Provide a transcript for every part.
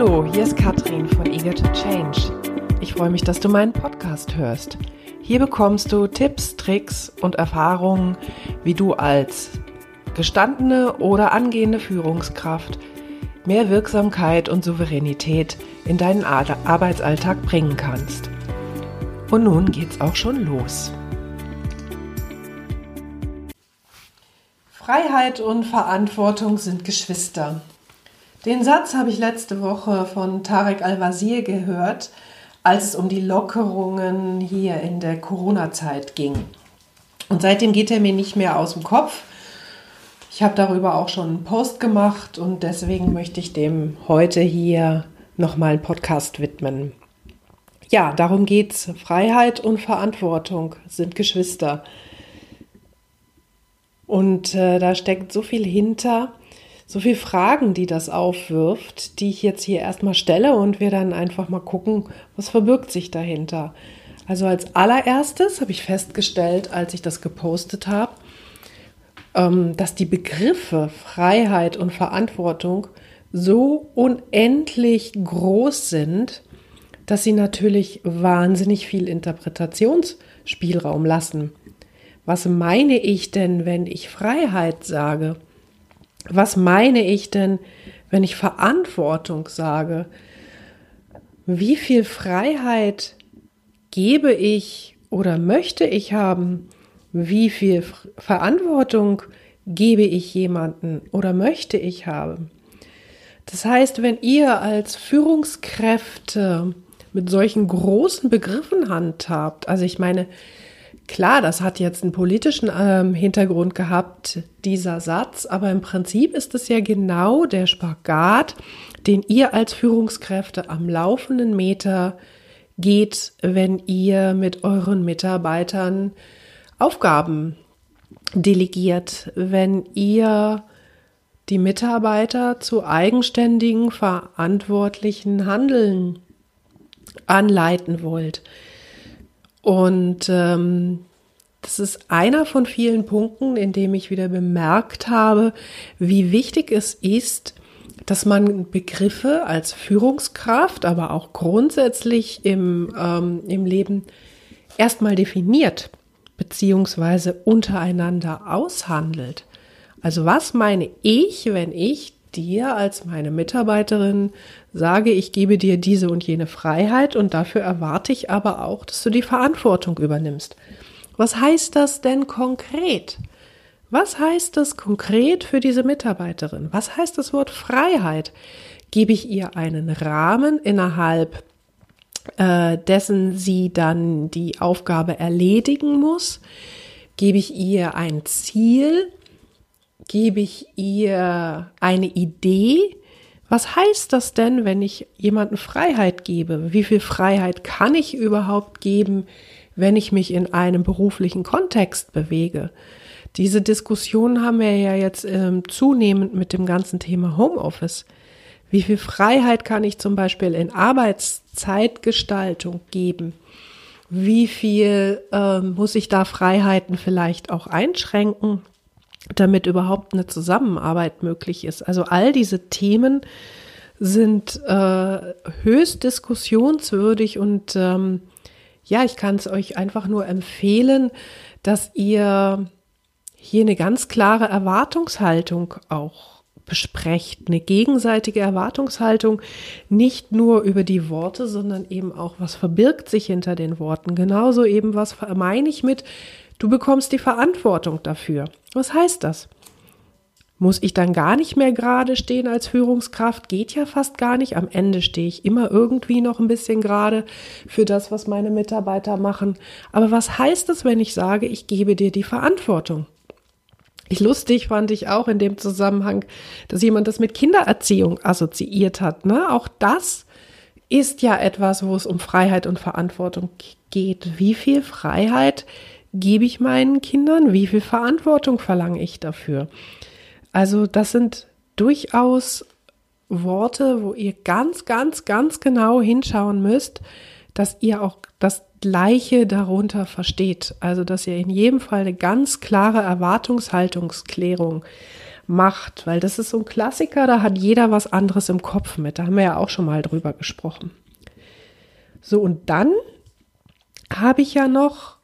Hallo, hier ist Katrin von Eager to Change. Ich freue mich, dass du meinen Podcast hörst. Hier bekommst du Tipps, Tricks und Erfahrungen, wie du als gestandene oder angehende Führungskraft mehr Wirksamkeit und Souveränität in deinen Arbeitsalltag bringen kannst. Und nun geht's auch schon los. Freiheit und Verantwortung sind Geschwister. Den Satz habe ich letzte Woche von Tarek Al-Wazir gehört, als es um die Lockerungen hier in der Corona-Zeit ging. Und seitdem geht er mir nicht mehr aus dem Kopf. Ich habe darüber auch schon einen Post gemacht und deswegen möchte ich dem heute hier nochmal einen Podcast widmen. Ja, darum geht's. Freiheit und Verantwortung sind Geschwister. Und äh, da steckt so viel hinter, so viele Fragen, die das aufwirft, die ich jetzt hier erstmal stelle und wir dann einfach mal gucken, was verbirgt sich dahinter. Also als allererstes habe ich festgestellt, als ich das gepostet habe, ähm, dass die Begriffe Freiheit und Verantwortung so unendlich groß sind, dass sie natürlich wahnsinnig viel Interpretationsspielraum lassen. Was meine ich denn, wenn ich Freiheit sage? Was meine ich denn, wenn ich Verantwortung sage? Wie viel Freiheit gebe ich oder möchte ich haben? Wie viel Verantwortung gebe ich jemanden oder möchte ich haben? Das heißt, wenn ihr als Führungskräfte mit solchen großen Begriffen handhabt, also ich meine, Klar, das hat jetzt einen politischen ähm, Hintergrund gehabt, dieser Satz, aber im Prinzip ist es ja genau der Spagat, den ihr als Führungskräfte am laufenden Meter geht, wenn ihr mit euren Mitarbeitern Aufgaben delegiert, wenn ihr die Mitarbeiter zu eigenständigen, verantwortlichen Handeln anleiten wollt. Und ähm, das ist einer von vielen Punkten, in dem ich wieder bemerkt habe, wie wichtig es ist, dass man Begriffe als Führungskraft, aber auch grundsätzlich im, ähm, im Leben erstmal definiert, beziehungsweise untereinander aushandelt. Also was meine ich, wenn ich dir als meine Mitarbeiterin sage, ich gebe dir diese und jene Freiheit und dafür erwarte ich aber auch, dass du die Verantwortung übernimmst. Was heißt das denn konkret? Was heißt das konkret für diese Mitarbeiterin? Was heißt das Wort Freiheit? Gebe ich ihr einen Rahmen, innerhalb äh, dessen sie dann die Aufgabe erledigen muss? Gebe ich ihr ein Ziel? Gebe ich ihr eine Idee? Was heißt das denn, wenn ich jemanden Freiheit gebe? Wie viel Freiheit kann ich überhaupt geben, wenn ich mich in einem beruflichen Kontext bewege? Diese Diskussion haben wir ja jetzt ähm, zunehmend mit dem ganzen Thema Homeoffice. Wie viel Freiheit kann ich zum Beispiel in Arbeitszeitgestaltung geben? Wie viel ähm, muss ich da Freiheiten vielleicht auch einschränken? Damit überhaupt eine Zusammenarbeit möglich ist. Also all diese Themen sind äh, höchst diskussionswürdig und ähm, ja, ich kann es euch einfach nur empfehlen, dass ihr hier eine ganz klare Erwartungshaltung auch besprecht, eine gegenseitige Erwartungshaltung, nicht nur über die Worte, sondern eben auch, was verbirgt sich hinter den Worten. Genauso eben, was meine ich mit, Du bekommst die Verantwortung dafür. Was heißt das? Muss ich dann gar nicht mehr gerade stehen als Führungskraft? Geht ja fast gar nicht. Am Ende stehe ich immer irgendwie noch ein bisschen gerade für das, was meine Mitarbeiter machen. Aber was heißt es, wenn ich sage, ich gebe dir die Verantwortung? Ich lustig fand ich auch in dem Zusammenhang, dass jemand das mit Kindererziehung assoziiert hat. Ne? Auch das ist ja etwas, wo es um Freiheit und Verantwortung geht. Wie viel Freiheit gebe ich meinen Kindern? Wie viel Verantwortung verlange ich dafür? Also das sind durchaus Worte, wo ihr ganz, ganz, ganz genau hinschauen müsst, dass ihr auch das Gleiche darunter versteht. Also dass ihr in jedem Fall eine ganz klare Erwartungshaltungsklärung macht, weil das ist so ein Klassiker, da hat jeder was anderes im Kopf mit. Da haben wir ja auch schon mal drüber gesprochen. So, und dann habe ich ja noch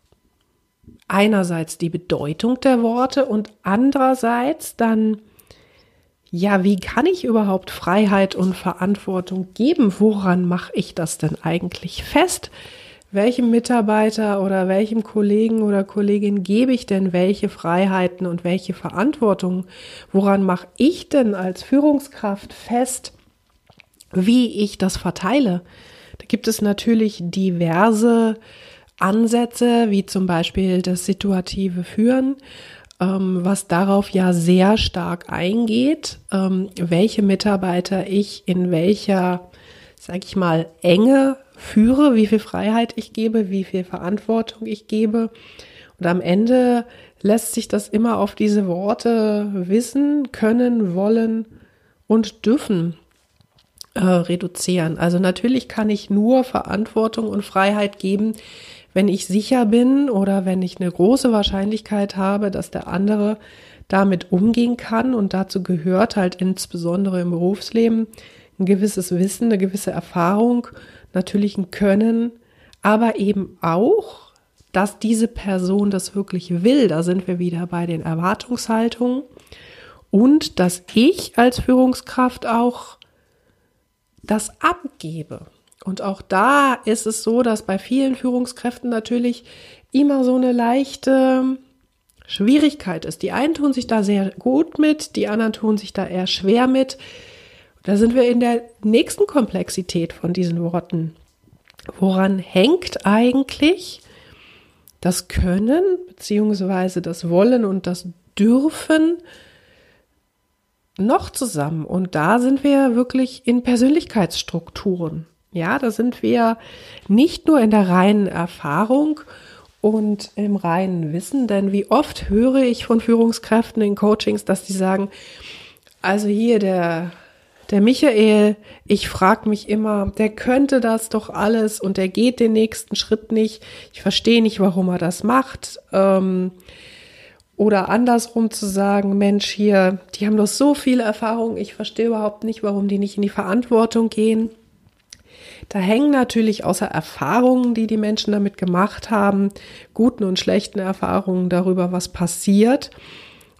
einerseits die Bedeutung der Worte und andererseits dann, ja, wie kann ich überhaupt Freiheit und Verantwortung geben? Woran mache ich das denn eigentlich fest? welchem Mitarbeiter oder welchem Kollegen oder Kollegin gebe ich denn welche Freiheiten und welche Verantwortung? Woran mache ich denn als Führungskraft fest, wie ich das verteile? Da gibt es natürlich diverse Ansätze, wie zum Beispiel das situative Führen, ähm, was darauf ja sehr stark eingeht, ähm, welche Mitarbeiter ich in welcher, sag ich mal, Enge führe, wie viel Freiheit ich gebe, wie viel Verantwortung ich gebe. Und am Ende lässt sich das immer auf diese Worte wissen, können, wollen und dürfen äh, reduzieren. Also natürlich kann ich nur Verantwortung und Freiheit geben, wenn ich sicher bin oder wenn ich eine große Wahrscheinlichkeit habe, dass der andere damit umgehen kann. Und dazu gehört halt insbesondere im Berufsleben ein gewisses Wissen, eine gewisse Erfahrung natürlich ein Können, aber eben auch, dass diese Person das wirklich will. Da sind wir wieder bei den Erwartungshaltungen. Und dass ich als Führungskraft auch das abgebe. Und auch da ist es so, dass bei vielen Führungskräften natürlich immer so eine leichte Schwierigkeit ist. Die einen tun sich da sehr gut mit, die anderen tun sich da eher schwer mit. Da sind wir in der nächsten Komplexität von diesen Worten. Woran hängt eigentlich das Können beziehungsweise das Wollen und das Dürfen noch zusammen? Und da sind wir wirklich in Persönlichkeitsstrukturen. Ja, da sind wir nicht nur in der reinen Erfahrung und im reinen Wissen, denn wie oft höre ich von Führungskräften in Coachings, dass die sagen, also hier der der Michael, ich frage mich immer, der könnte das doch alles und der geht den nächsten Schritt nicht. Ich verstehe nicht, warum er das macht. Ähm, oder andersrum zu sagen, Mensch, hier, die haben doch so viel Erfahrung, ich verstehe überhaupt nicht, warum die nicht in die Verantwortung gehen. Da hängen natürlich außer Erfahrungen, die die Menschen damit gemacht haben, guten und schlechten Erfahrungen darüber, was passiert,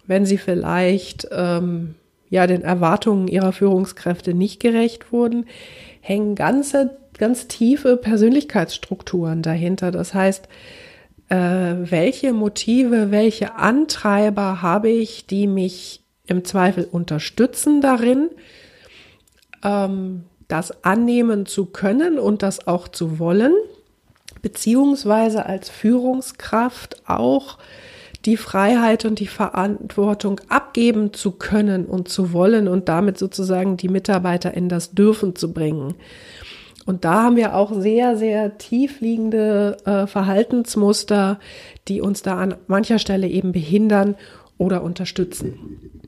wenn sie vielleicht ähm, ja den Erwartungen ihrer Führungskräfte nicht gerecht wurden, hängen ganze, ganz tiefe Persönlichkeitsstrukturen dahinter. Das heißt, äh, welche Motive, welche Antreiber habe ich, die mich im Zweifel unterstützen darin, ähm, das annehmen zu können und das auch zu wollen, beziehungsweise als Führungskraft auch die Freiheit und die Verantwortung abgeben zu können und zu wollen und damit sozusagen die Mitarbeiter in das Dürfen zu bringen. Und da haben wir auch sehr, sehr tiefliegende äh, Verhaltensmuster, die uns da an mancher Stelle eben behindern oder unterstützen.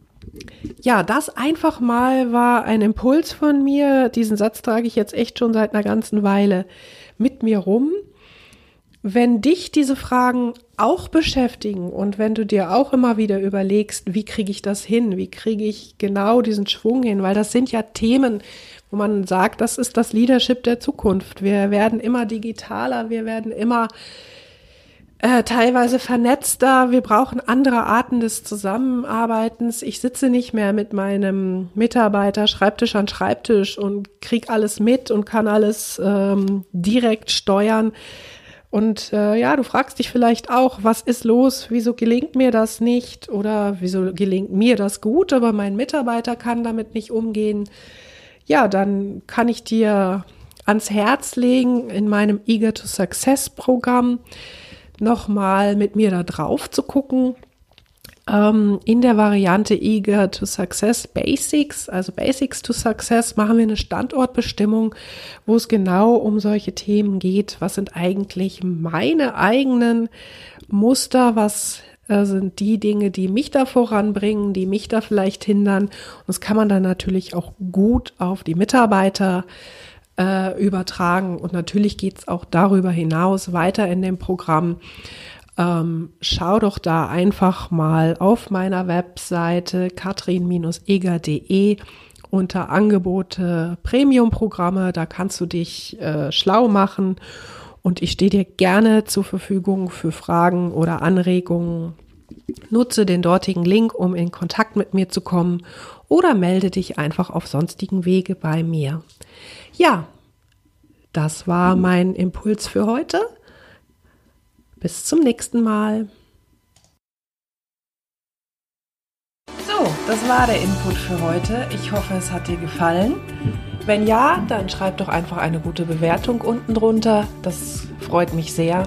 Ja, das einfach mal war ein Impuls von mir. Diesen Satz trage ich jetzt echt schon seit einer ganzen Weile mit mir rum. Wenn dich diese Fragen auch beschäftigen und wenn du dir auch immer wieder überlegst, wie kriege ich das hin, wie kriege ich genau diesen Schwung hin, weil das sind ja Themen, wo man sagt, das ist das Leadership der Zukunft. Wir werden immer digitaler, wir werden immer äh, teilweise vernetzter, wir brauchen andere Arten des Zusammenarbeitens. Ich sitze nicht mehr mit meinem Mitarbeiter Schreibtisch an Schreibtisch und krieg alles mit und kann alles ähm, direkt steuern und äh, ja, du fragst dich vielleicht auch, was ist los? Wieso gelingt mir das nicht? Oder wieso gelingt mir das gut, aber mein Mitarbeiter kann damit nicht umgehen? Ja, dann kann ich dir ans Herz legen, in meinem Eager to Success Programm nochmal mit mir da drauf zu gucken ähm, in der Variante Eager to Success Basics, also Basics to Success, machen wir eine Standortbestimmung, wo es genau um solche Themen geht. Was sind eigentlich meine eigenen Muster? Was äh, sind die Dinge, die mich da voranbringen, die mich da vielleicht hindern? Und das kann man dann natürlich auch gut auf die Mitarbeiter äh, übertragen. Und natürlich geht es auch darüber hinaus weiter in dem Programm ähm, schau doch da einfach mal auf meiner Webseite katrin-eger.de unter Angebote Premium-Programme. Da kannst du dich äh, schlau machen und ich stehe dir gerne zur Verfügung für Fragen oder Anregungen. Nutze den dortigen Link, um in Kontakt mit mir zu kommen oder melde dich einfach auf sonstigen Wege bei mir. Ja, das war mein Impuls für heute. Bis zum nächsten Mal. So, das war der Input für heute. Ich hoffe, es hat dir gefallen. Wenn ja, dann schreib doch einfach eine gute Bewertung unten drunter. Das freut mich sehr.